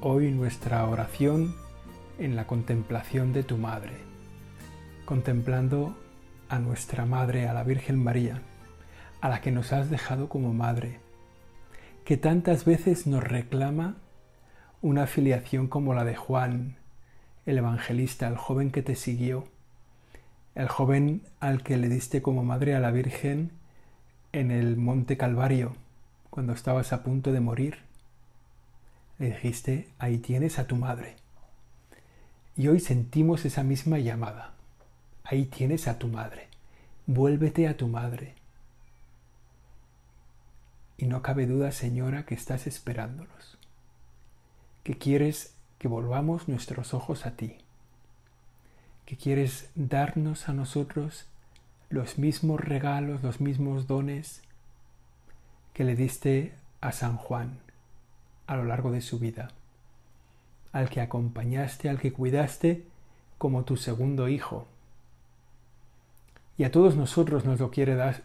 hoy nuestra oración en la contemplación de tu Madre, contemplando a nuestra Madre, a la Virgen María, a la que nos has dejado como Madre, que tantas veces nos reclama una filiación como la de Juan, el evangelista, el joven que te siguió, el joven al que le diste como madre a la Virgen en el monte Calvario, cuando estabas a punto de morir le dijiste, ahí tienes a tu madre. Y hoy sentimos esa misma llamada. Ahí tienes a tu madre. Vuélvete a tu madre. Y no cabe duda, Señora, que estás esperándonos. Que quieres que volvamos nuestros ojos a ti. Que quieres darnos a nosotros los mismos regalos, los mismos dones que le diste a San Juan a lo largo de su vida, al que acompañaste, al que cuidaste como tu segundo hijo. Y a todos nosotros nos lo,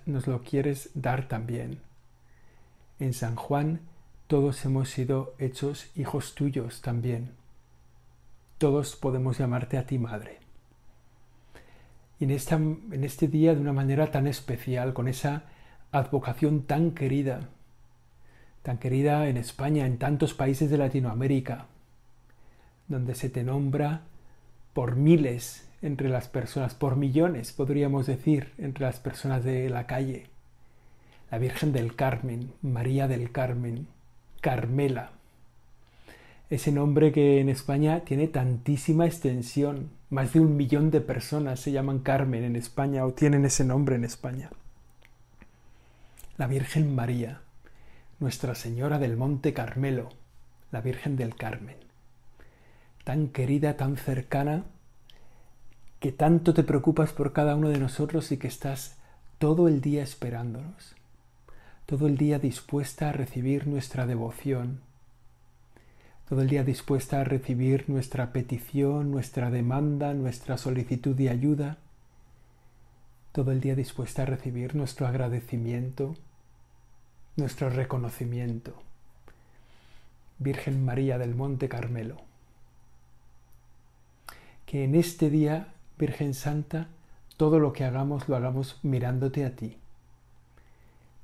nos lo quieres dar también. En San Juan todos hemos sido hechos hijos tuyos también. Todos podemos llamarte a ti madre. Y en, esta, en este día de una manera tan especial, con esa advocación tan querida, tan querida en España, en tantos países de Latinoamérica, donde se te nombra por miles entre las personas, por millones, podríamos decir, entre las personas de la calle. La Virgen del Carmen, María del Carmen, Carmela. Ese nombre que en España tiene tantísima extensión, más de un millón de personas se llaman Carmen en España o tienen ese nombre en España. La Virgen María, nuestra Señora del Monte Carmelo, la Virgen del Carmen, tan querida, tan cercana, que tanto te preocupas por cada uno de nosotros y que estás todo el día esperándonos, todo el día dispuesta a recibir nuestra devoción, todo el día dispuesta a recibir nuestra petición, nuestra demanda, nuestra solicitud de ayuda, todo el día dispuesta a recibir nuestro agradecimiento, nuestro reconocimiento. Virgen María del Monte Carmelo. Que en este día, Virgen Santa, todo lo que hagamos lo hagamos mirándote a ti.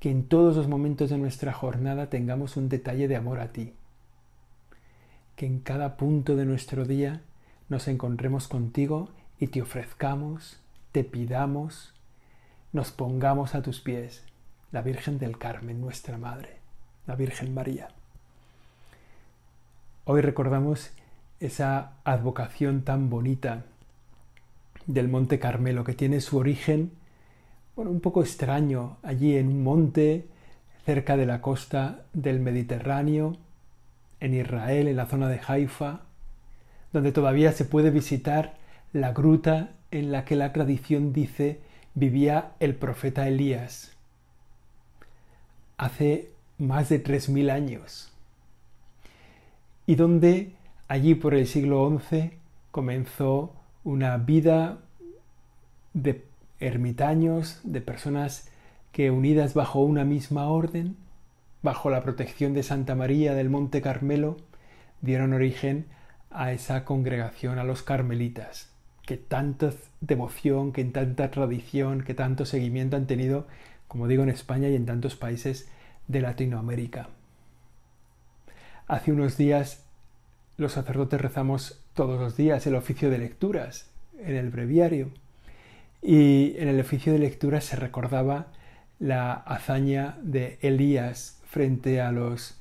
Que en todos los momentos de nuestra jornada tengamos un detalle de amor a ti. Que en cada punto de nuestro día nos encontremos contigo y te ofrezcamos, te pidamos, nos pongamos a tus pies la Virgen del Carmen, nuestra Madre, la Virgen María. Hoy recordamos esa advocación tan bonita del Monte Carmelo, que tiene su origen, bueno, un poco extraño, allí en un monte cerca de la costa del Mediterráneo, en Israel, en la zona de Haifa, donde todavía se puede visitar la gruta en la que la tradición dice vivía el profeta Elías hace más de 3.000 años. Y donde allí por el siglo XI comenzó una vida de ermitaños, de personas que unidas bajo una misma orden, bajo la protección de Santa María del Monte Carmelo, dieron origen a esa congregación, a los carmelitas, que tanta devoción, que tanta tradición, que tanto seguimiento han tenido como digo, en España y en tantos países de Latinoamérica. Hace unos días los sacerdotes rezamos todos los días el oficio de lecturas en el breviario. Y en el oficio de lecturas se recordaba la hazaña de Elías frente a los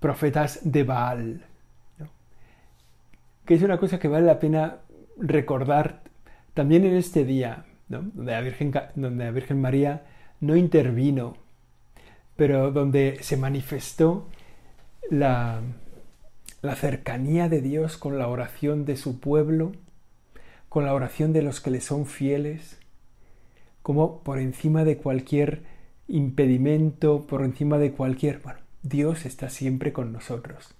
profetas de Baal, que es una cosa que vale la pena recordar también en este día, donde, la Virgen, donde la Virgen María no intervino, pero donde se manifestó la, la cercanía de Dios con la oración de su pueblo, con la oración de los que le son fieles, como por encima de cualquier impedimento, por encima de cualquier... Bueno, Dios está siempre con nosotros.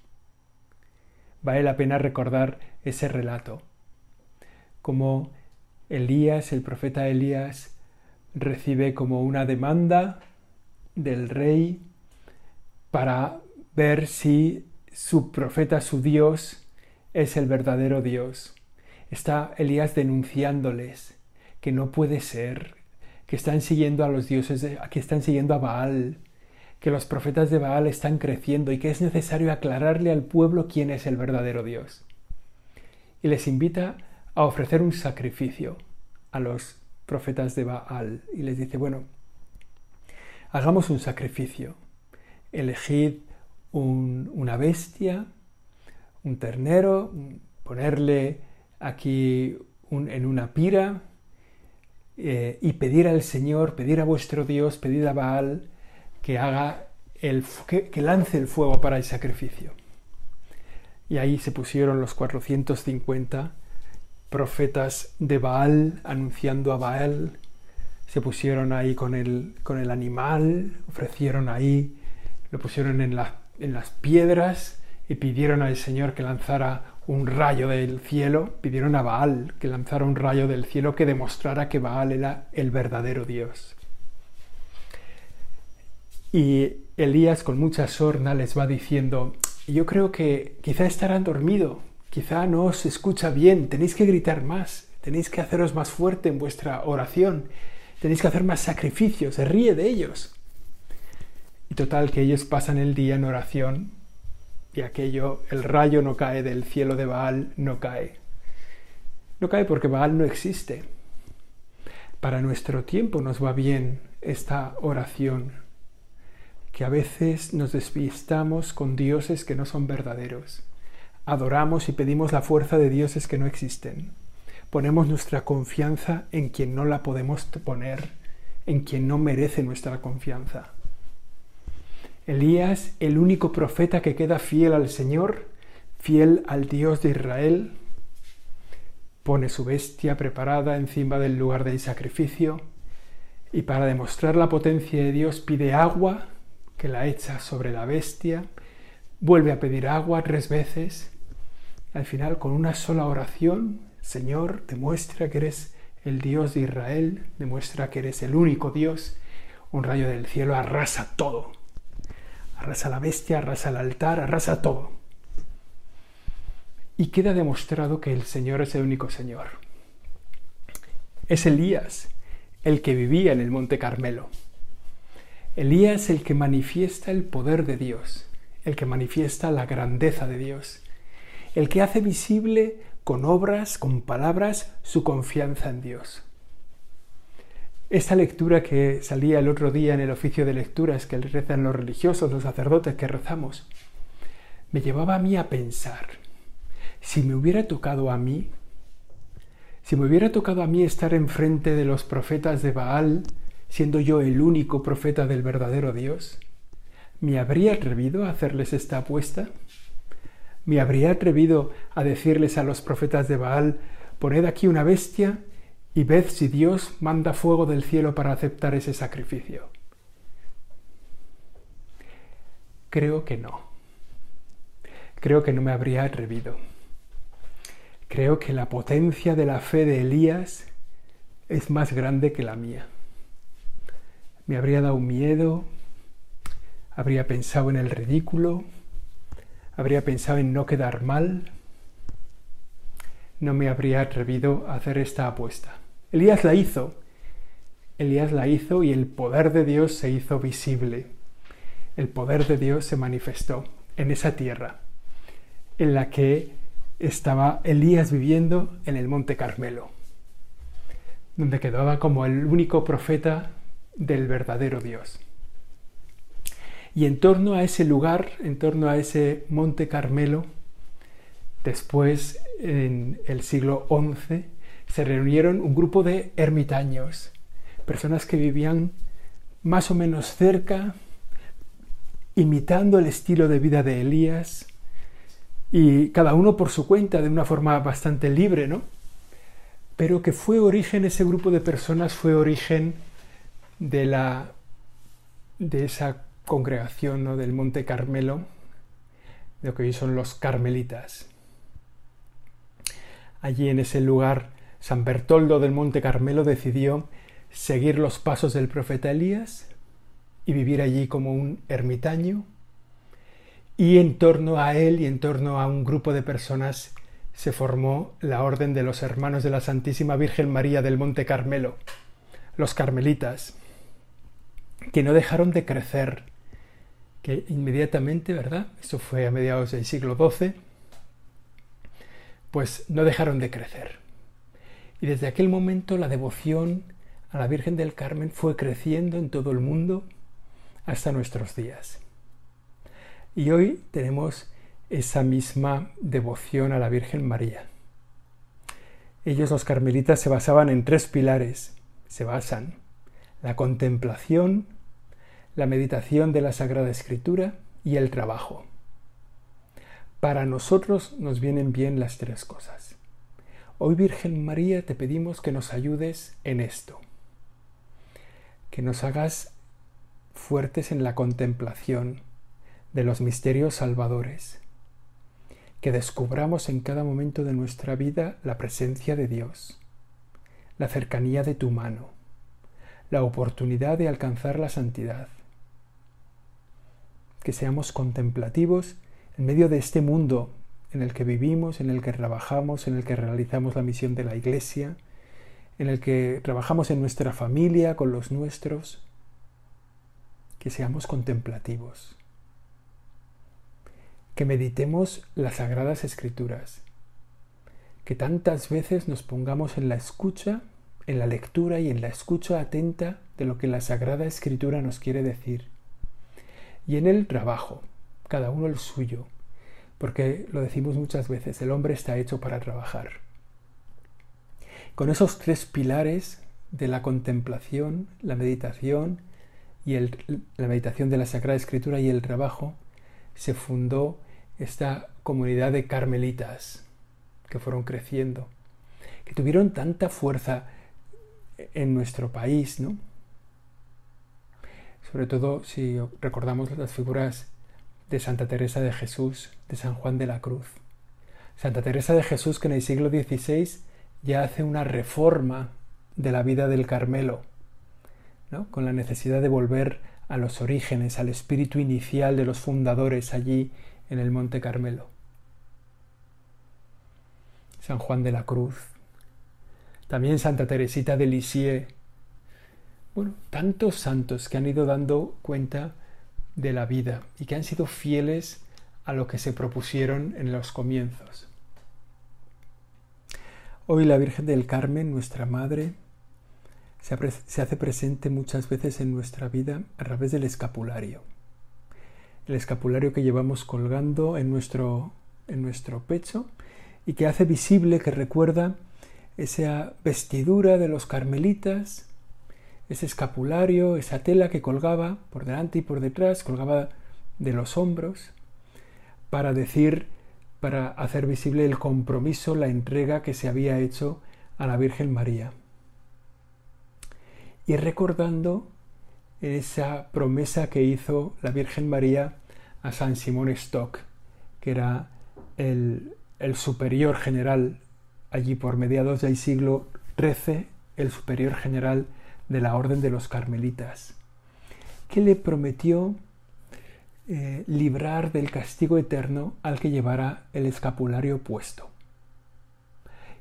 Vale la pena recordar ese relato, como Elías, el profeta Elías, recibe como una demanda del rey para ver si su profeta, su Dios, es el verdadero Dios. Está Elías denunciándoles que no puede ser, que están siguiendo a los dioses, que están siguiendo a Baal, que los profetas de Baal están creciendo y que es necesario aclararle al pueblo quién es el verdadero Dios. Y les invita a ofrecer un sacrificio a los profetas de Baal y les dice, bueno, hagamos un sacrificio, elegid una bestia, un ternero, ponerle aquí en una pira eh, y pedir al Señor, pedir a vuestro Dios, pedir a Baal que haga el, que, que lance el fuego para el sacrificio. Y ahí se pusieron los 450 profetas de Baal anunciando a Baal, se pusieron ahí con el, con el animal, ofrecieron ahí, lo pusieron en, en las piedras y pidieron al Señor que lanzara un rayo del cielo, pidieron a Baal que lanzara un rayo del cielo que demostrara que Baal era el verdadero Dios. Y Elías con mucha sorna les va diciendo, yo creo que quizá estarán dormidos, quizá no os escucha bien, tenéis que gritar más, tenéis que haceros más fuerte en vuestra oración, tenéis que hacer más sacrificios, se ríe de ellos. Y total que ellos pasan el día en oración y aquello, el rayo no cae del cielo de Baal, no cae. No cae porque Baal no existe. Para nuestro tiempo nos va bien esta oración que a veces nos despistamos con dioses que no son verdaderos. Adoramos y pedimos la fuerza de dioses que no existen. Ponemos nuestra confianza en quien no la podemos poner, en quien no merece nuestra confianza. Elías, el único profeta que queda fiel al Señor, fiel al Dios de Israel, pone su bestia preparada encima del lugar del sacrificio y para demostrar la potencia de Dios pide agua que la echa sobre la bestia, vuelve a pedir agua tres veces. Al final, con una sola oración, Señor, demuestra que eres el Dios de Israel, demuestra que eres el único Dios. Un rayo del cielo arrasa todo. Arrasa la bestia, arrasa el altar, arrasa todo. Y queda demostrado que el Señor es el único Señor. Es Elías el que vivía en el Monte Carmelo. Elías es el que manifiesta el poder de Dios, el que manifiesta la grandeza de Dios, el que hace visible con obras, con palabras, su confianza en Dios. Esta lectura que salía el otro día en el oficio de lecturas que rezan los religiosos, los sacerdotes que rezamos, me llevaba a mí a pensar, si me hubiera tocado a mí, si me hubiera tocado a mí estar enfrente de los profetas de Baal, siendo yo el único profeta del verdadero Dios? ¿Me habría atrevido a hacerles esta apuesta? ¿Me habría atrevido a decirles a los profetas de Baal, poned aquí una bestia y ved si Dios manda fuego del cielo para aceptar ese sacrificio? Creo que no. Creo que no me habría atrevido. Creo que la potencia de la fe de Elías es más grande que la mía me habría dado miedo, habría pensado en el ridículo, habría pensado en no quedar mal, no me habría atrevido a hacer esta apuesta. Elías la hizo, Elías la hizo y el poder de Dios se hizo visible. El poder de Dios se manifestó en esa tierra en la que estaba Elías viviendo en el Monte Carmelo, donde quedaba como el único profeta del verdadero Dios. Y en torno a ese lugar, en torno a ese monte Carmelo, después en el siglo XI, se reunieron un grupo de ermitaños, personas que vivían más o menos cerca, imitando el estilo de vida de Elías, y cada uno por su cuenta, de una forma bastante libre, ¿no? Pero que fue origen, ese grupo de personas fue origen de la de esa congregación ¿no? del Monte Carmelo, de lo que hoy son los carmelitas. Allí en ese lugar, San Bertoldo del Monte Carmelo decidió seguir los pasos del profeta Elías y vivir allí como un ermitaño. Y en torno a él y en torno a un grupo de personas se formó la Orden de los Hermanos de la Santísima Virgen María del Monte Carmelo, los carmelitas, que no dejaron de crecer, inmediatamente, ¿verdad? Esto fue a mediados del siglo XII, pues no dejaron de crecer. Y desde aquel momento la devoción a la Virgen del Carmen fue creciendo en todo el mundo hasta nuestros días. Y hoy tenemos esa misma devoción a la Virgen María. Ellos los carmelitas se basaban en tres pilares. Se basan la contemplación, la meditación de la Sagrada Escritura y el trabajo. Para nosotros nos vienen bien las tres cosas. Hoy Virgen María te pedimos que nos ayudes en esto, que nos hagas fuertes en la contemplación de los misterios salvadores, que descubramos en cada momento de nuestra vida la presencia de Dios, la cercanía de tu mano, la oportunidad de alcanzar la santidad, que seamos contemplativos en medio de este mundo en el que vivimos, en el que trabajamos, en el que realizamos la misión de la Iglesia, en el que trabajamos en nuestra familia, con los nuestros, que seamos contemplativos, que meditemos las sagradas escrituras, que tantas veces nos pongamos en la escucha, en la lectura y en la escucha atenta de lo que la sagrada escritura nos quiere decir, y en el trabajo, cada uno el suyo, porque lo decimos muchas veces, el hombre está hecho para trabajar. Con esos tres pilares de la contemplación, la meditación y la meditación de la Sagrada Escritura y el trabajo, se fundó esta comunidad de carmelitas que fueron creciendo, que tuvieron tanta fuerza en nuestro país, ¿no? Sobre todo si recordamos las figuras de Santa Teresa de Jesús, de San Juan de la Cruz. Santa Teresa de Jesús que en el siglo XVI ya hace una reforma de la vida del Carmelo, ¿no? con la necesidad de volver a los orígenes, al espíritu inicial de los fundadores allí en el Monte Carmelo. San Juan de la Cruz, también Santa Teresita de Lisieux, bueno, tantos santos que han ido dando cuenta de la vida y que han sido fieles a lo que se propusieron en los comienzos. Hoy la Virgen del Carmen, nuestra Madre, se, hace presente muchas veces en nuestra vida a través del escapulario. El escapulario que llevamos colgando en nuestro, en nuestro pecho y que hace visible, que recuerda esa vestidura de los carmelitas ese escapulario, esa tela que colgaba por delante y por detrás, colgaba de los hombros, para decir, para hacer visible el compromiso, la entrega que se había hecho a la Virgen María. Y recordando esa promesa que hizo la Virgen María a San Simón Stock, que era el, el superior general allí por mediados del siglo XIII, el superior general de la Orden de los Carmelitas, que le prometió eh, librar del castigo eterno al que llevara el escapulario puesto.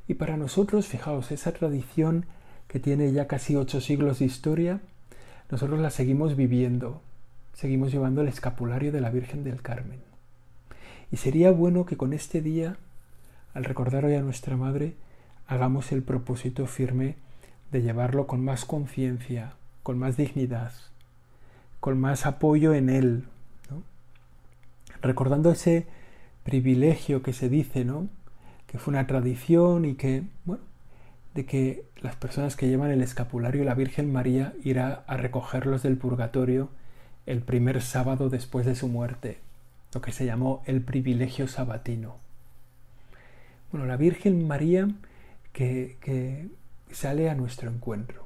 Y para nosotros, fijaos, esa tradición que tiene ya casi ocho siglos de historia, nosotros la seguimos viviendo, seguimos llevando el escapulario de la Virgen del Carmen. Y sería bueno que con este día, al recordar hoy a nuestra Madre, hagamos el propósito firme de llevarlo con más conciencia, con más dignidad, con más apoyo en él, recordando ese privilegio que se dice, ¿no? que fue una tradición y que, bueno, de que las personas que llevan el escapulario la Virgen María irá a recogerlos del purgatorio el primer sábado después de su muerte. lo que se llamó el privilegio sabatino. Bueno, la Virgen María que, que sale a nuestro encuentro.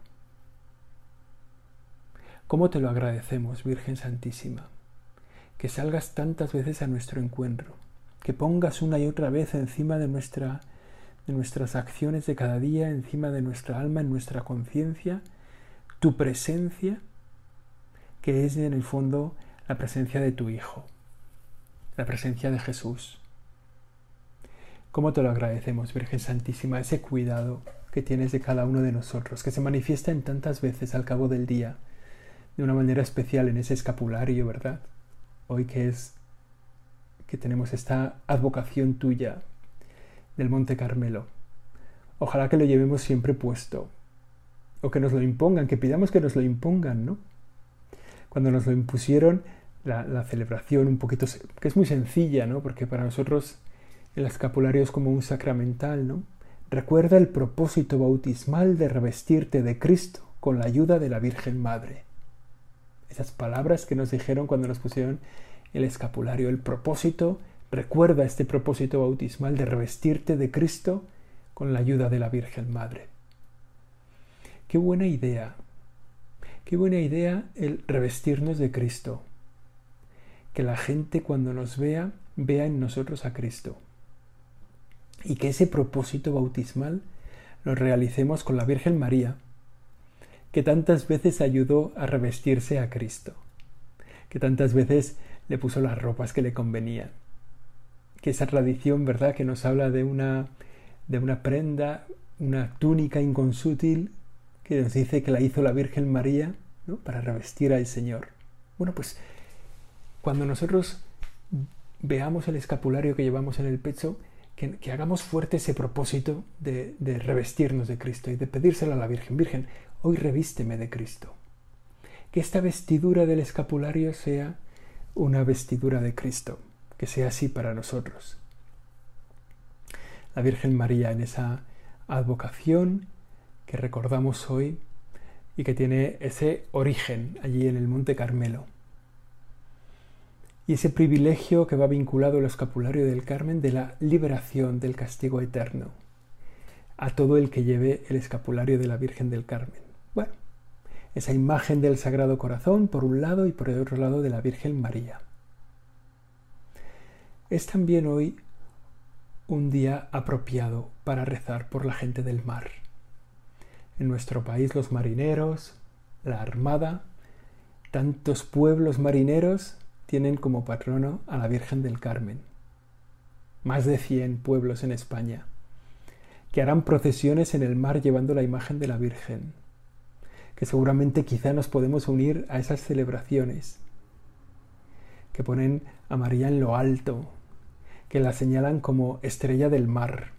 ¿Cómo te lo agradecemos, Virgen Santísima? Que salgas tantas veces a nuestro encuentro, que pongas una y otra vez encima de, nuestra, de nuestras acciones de cada día, encima de nuestra alma, en nuestra conciencia, tu presencia, que es en el fondo la presencia de tu Hijo, la presencia de Jesús. ¿Cómo te lo agradecemos, Virgen Santísima, ese cuidado que tienes de cada uno de nosotros, que se manifiesta en tantas veces al cabo del día? de una manera especial en ese escapulario, ¿verdad? Hoy que es que tenemos esta advocación tuya del Monte Carmelo. Ojalá que lo llevemos siempre puesto. O que nos lo impongan, que pidamos que nos lo impongan, ¿no? Cuando nos lo impusieron, la, la celebración un poquito, que es muy sencilla, ¿no? Porque para nosotros el escapulario es como un sacramental, ¿no? Recuerda el propósito bautismal de revestirte de Cristo con la ayuda de la Virgen Madre. Esas palabras que nos dijeron cuando nos pusieron el escapulario, el propósito, recuerda este propósito bautismal de revestirte de Cristo con la ayuda de la Virgen Madre. Qué buena idea, qué buena idea el revestirnos de Cristo, que la gente cuando nos vea vea en nosotros a Cristo y que ese propósito bautismal lo realicemos con la Virgen María, que tantas veces ayudó a revestirse a Cristo, que tantas veces le puso las ropas que le convenían, que esa tradición, ¿verdad?, que nos habla de una, de una prenda, una túnica inconsútil, que nos dice que la hizo la Virgen María ¿no? para revestir al Señor. Bueno, pues cuando nosotros veamos el escapulario que llevamos en el pecho, que, hagamos fuerte ese propósito de, revestirnos de Cristo y de pedírselo a la Virgen. Virgen, hoy revísteme de Cristo. Que esta vestidura del escapulario sea una vestidura de Cristo, que sea así para nosotros. La Virgen María en esa advocación que recordamos hoy y que tiene ese origen allí en el Monte Carmelo. Y ese privilegio que va vinculado al escapulario del Carmen de la liberación del castigo eterno a todo el que lleve el escapulario de la Virgen del Carmen. Bueno, esa imagen del Sagrado Corazón por un lado y por el otro lado de la Virgen María. Es también hoy un día apropiado para rezar por la gente del mar. En nuestro país los marineros, la armada, tantos pueblos marineros tienen como patrono a la Virgen del Carmen. Más de 100 pueblos en España, que harán procesiones en el mar llevando la imagen de la Virgen que seguramente quizá nos podemos unir a esas celebraciones, que ponen a María en lo alto, que la señalan como estrella del mar.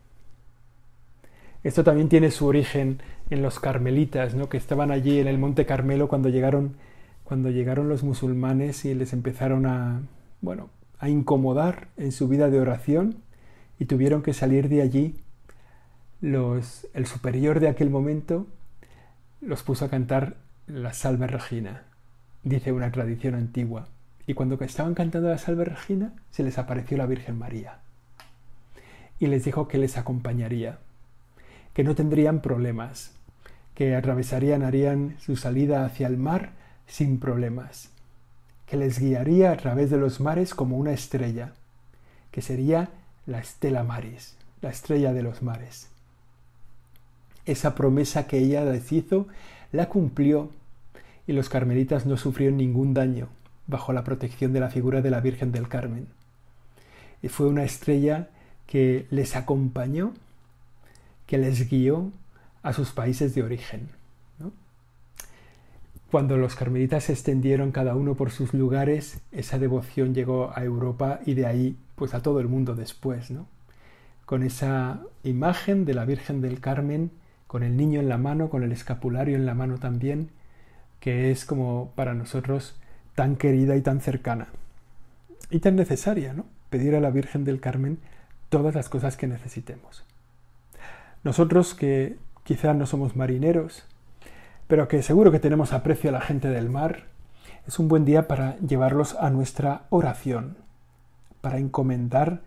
Esto también tiene su origen en los carmelitas, ¿no? que estaban allí en el Monte Carmelo cuando llegaron, cuando llegaron los musulmanes y les empezaron a, bueno, a incomodar en su vida de oración y tuvieron que salir de allí los, el superior de aquel momento los puso a cantar la Salve Regina, dice una tradición antigua. Y cuando estaban cantando la Salve Regina, se les apareció la Virgen María. Y les dijo que les acompañaría, que no tendrían problemas, que atravesarían, harían su salida hacia el mar sin problemas, que les guiaría a través de los mares como una estrella, que sería la Estela Maris, la estrella de los mares. Esa promesa que ella les hizo la cumplió y los carmelitas no sufrieron ningún daño bajo la protección de la figura de la Virgen del Carmen. Y fue una estrella que les acompañó, que les guió a sus países de origen. Cuando los carmelitas se extendieron cada uno por sus lugares, esa devoción llegó a Europa y de ahí pues a todo el mundo después, ¿no? Con esa imagen de la Virgen del Carmen con el niño en la mano, con el escapulario en la mano también, que es como para nosotros tan querida y tan cercana. Y tan necesaria, ¿no? Pedir a la Virgen del Carmen todas las cosas que necesitemos. Nosotros que quizás no somos marineros, pero que seguro que tenemos aprecio a la gente del mar, es un buen día para llevarlos a nuestra oración. para encomendar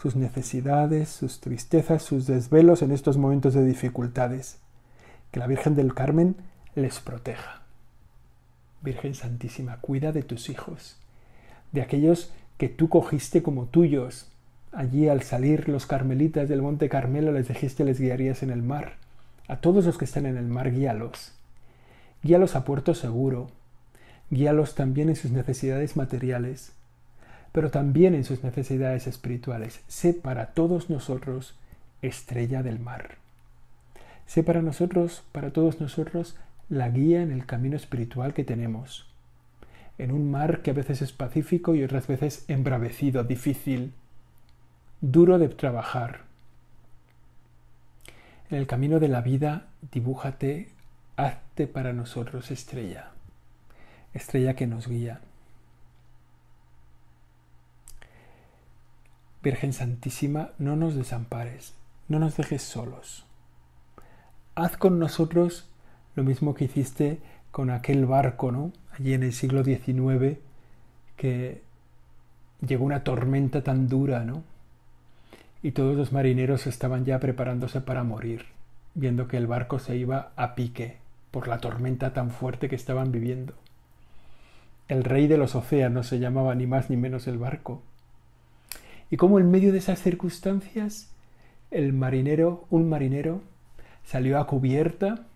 sus necesidades, sus tristezas, sus desvelos en estos momentos de dificultades. Que la Virgen del Carmen les proteja. Virgen Santísima, cuida de tus hijos, de aquellos que tú cogiste como tuyos. Allí al salir los carmelitas del Monte Carmelo les dijiste les guiarías en el mar. A todos los que están en el mar, guíalos. Guíalos a puerto seguro. Guíalos también en sus necesidades materiales pero también en sus necesidades espirituales. Sé para todos nosotros estrella del mar. Sé para nosotros, para todos nosotros, la guía en el camino espiritual que tenemos. En un mar que a veces es pacífico y otras veces embravecido, difícil, duro de trabajar. En el camino de la vida, dibújate, hazte para nosotros estrella, estrella que nos guía. Virgen Santísima, no nos desampares, no nos dejes solos. Haz con nosotros lo mismo que hiciste con aquel barco, ¿no? Allí en el siglo XIX, que llegó una tormenta tan dura, ¿no? Y todos los marineros estaban ya preparándose para morir, viendo que el barco se iba a pique por la tormenta tan fuerte que estaban viviendo. El rey de los océanos se llamaba ni más ni menos el barco y cómo en medio de esas circunstancias el marinero, un marinero, salió a cubierta,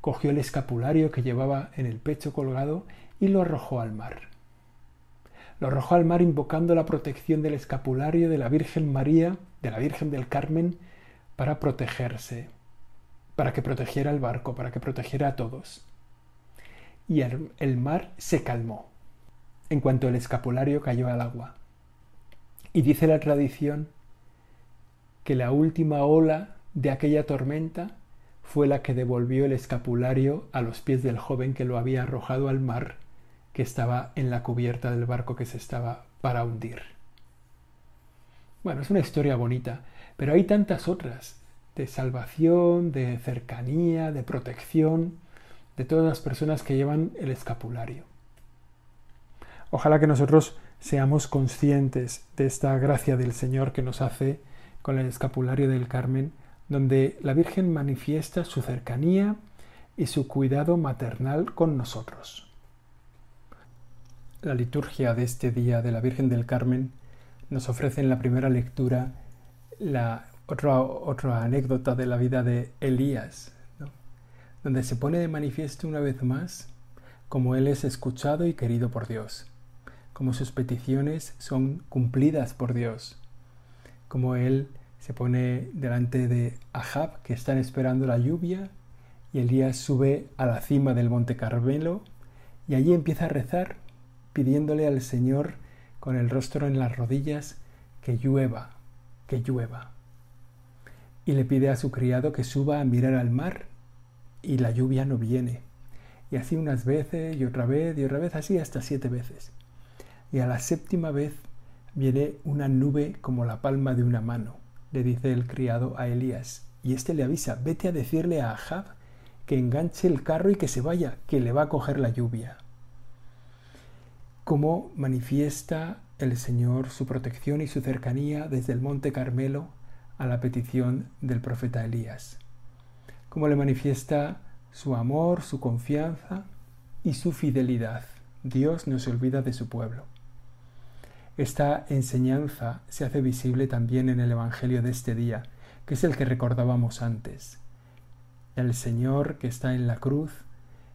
cogió el escapulario que llevaba en el pecho colgado y lo arrojó al mar. Lo arrojó al mar invocando la protección del escapulario de la Virgen María, de la Virgen del Carmen, para protegerse, para que protegiera el barco, para que protegiera a todos. Y el, el mar se calmó en cuanto el escapulario cayó al agua. Y dice la tradición que la última ola de aquella tormenta fue la que devolvió el escapulario a los pies del joven que lo había arrojado al mar, que estaba en la cubierta del barco que se estaba para hundir. Bueno, es una historia bonita, pero hay tantas otras, de salvación, de cercanía, de protección, de todas las personas que llevan el escapulario. Ojalá que nosotros seamos conscientes de esta gracia del Señor que nos hace con el escapulario del Carmen, donde la Virgen manifiesta su cercanía y su cuidado maternal con nosotros. La liturgia de este día de la Virgen del Carmen nos ofrece en la primera lectura la otra, otra anécdota de la vida de Elías, donde se pone de manifiesto una vez más cómo él es escuchado y querido por Dios como sus peticiones son cumplidas por Dios, como Él se pone delante de Ahab, que están esperando la lluvia, y Elías sube a la cima del monte Carmelo, y allí empieza a rezar, pidiéndole al Señor con el rostro en las rodillas que llueva, que llueva. Y le pide a su criado que suba a mirar al mar, y la lluvia no viene. Y así unas veces y otra vez y otra vez, así hasta siete veces y a la séptima vez viene una nube como la palma de una mano, le dice el criado a Elías, y éste le avisa, vete a decirle a Ahab que enganche el carro y que se vaya, que le va a coger la lluvia. Cómo manifiesta el Señor su protección y su cercanía desde el monte Carmelo a la petición del profeta Elías. Cómo le manifiesta su amor, su confianza y su fidelidad. Dios no se olvida de su pueblo. Esta enseñanza se hace visible también en el Evangelio de este día, que es el que recordábamos antes. El Señor que está en la cruz,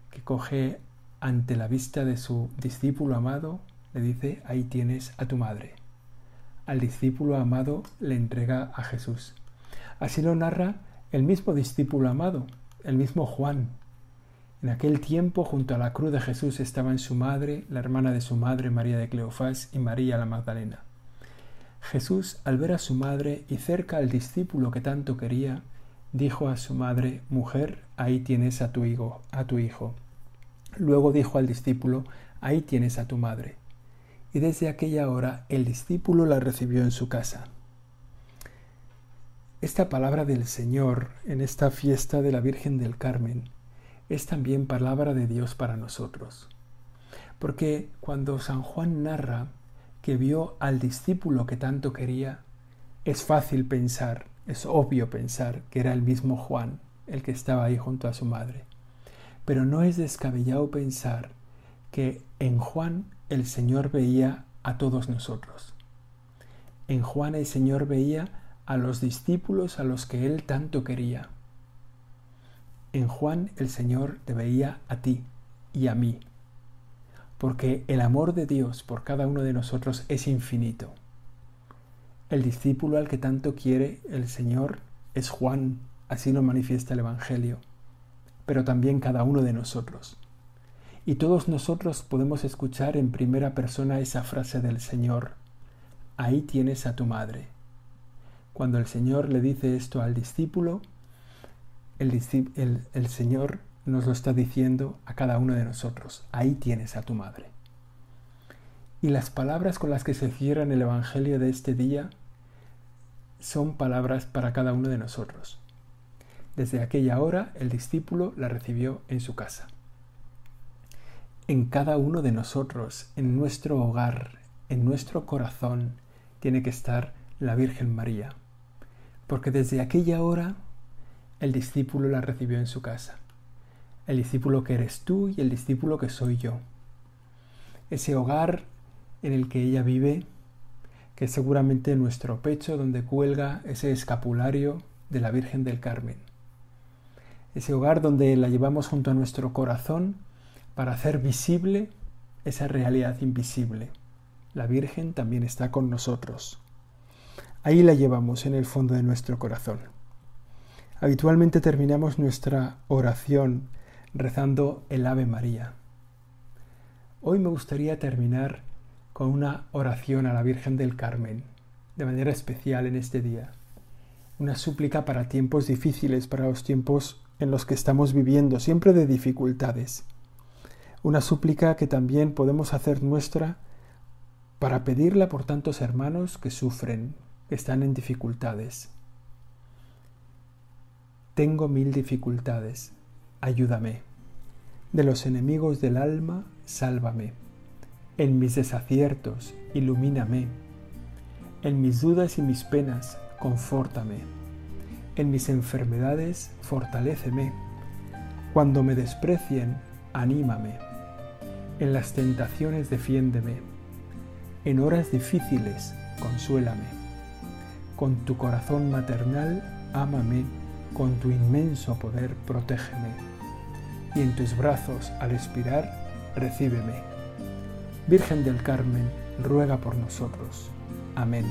que coge ante la vista de su discípulo amado, le dice, ahí tienes a tu madre. Al discípulo amado le entrega a Jesús. Así lo narra el mismo discípulo amado, el mismo Juan, en aquel tiempo junto a la cruz de Jesús estaban su madre, la hermana de su madre María de Cleofás y María la Magdalena. Jesús, al ver a su madre y cerca al discípulo que tanto quería, dijo a su madre, Mujer, ahí tienes a tu hijo, a tu hijo. Luego dijo al discípulo, Ahí tienes a tu madre. Y desde aquella hora el discípulo la recibió en su casa. Esta palabra del Señor en esta fiesta de la Virgen del Carmen es también palabra de Dios para nosotros. Porque cuando San Juan narra que vio al discípulo que tanto quería, es fácil pensar, es obvio pensar que era el mismo Juan el que estaba ahí junto a su madre. Pero no es descabellado pensar que en Juan el Señor veía a todos nosotros. En Juan el Señor veía a los discípulos a los que él tanto quería. En Juan el Señor te veía a ti y a mí, porque el amor de Dios por cada uno de nosotros es infinito. El discípulo al que tanto quiere el Señor es Juan, así lo manifiesta el Evangelio, pero también cada uno de nosotros. Y todos nosotros podemos escuchar en primera persona esa frase del Señor, ahí tienes a tu madre. Cuando el Señor le dice esto al discípulo, el, el, Señor nos lo está diciendo a cada uno de nosotros, ahí tienes a tu madre. Y las palabras con las que se cierra el Evangelio de este día son palabras para cada uno de nosotros. Desde aquella hora el discípulo la recibió en su casa en cada uno de nosotros, en nuestro hogar, en nuestro corazón, tiene que estar la Virgen María. Porque desde aquella hora el discípulo la recibió en su casa. El discípulo que eres tú y el discípulo que soy yo. Ese hogar en el que ella vive, que es seguramente nuestro pecho donde cuelga ese escapulario de la Virgen del Carmen. Ese hogar donde la llevamos junto a nuestro corazón para hacer visible esa realidad invisible. La Virgen también está con nosotros. Ahí la llevamos en el fondo de nuestro corazón. Habitualmente terminamos nuestra oración rezando el Ave María. Hoy me gustaría terminar con una oración a la Virgen del Carmen, de manera especial en este día. Una súplica para tiempos difíciles, para los tiempos en los que estamos viviendo, siempre de dificultades una súplica que también podemos hacer nuestra para pedirla por tantos hermanos que sufren, que están en dificultades. Tengo mil dificultades, ayúdame. De los enemigos del alma, sálvame. En mis desaciertos, ilumíname. En mis dudas y mis penas, confórtame. En mis enfermedades, fortaléceme. Cuando me desprecien, anímame en las tentaciones defiéndeme. En horas difíciles consuélame. Con tu corazón maternal ámame. Con tu inmenso poder protégeme. Y en tus brazos al expirar recíbeme. Virgen del Carmen, ruega por nosotros. Amén.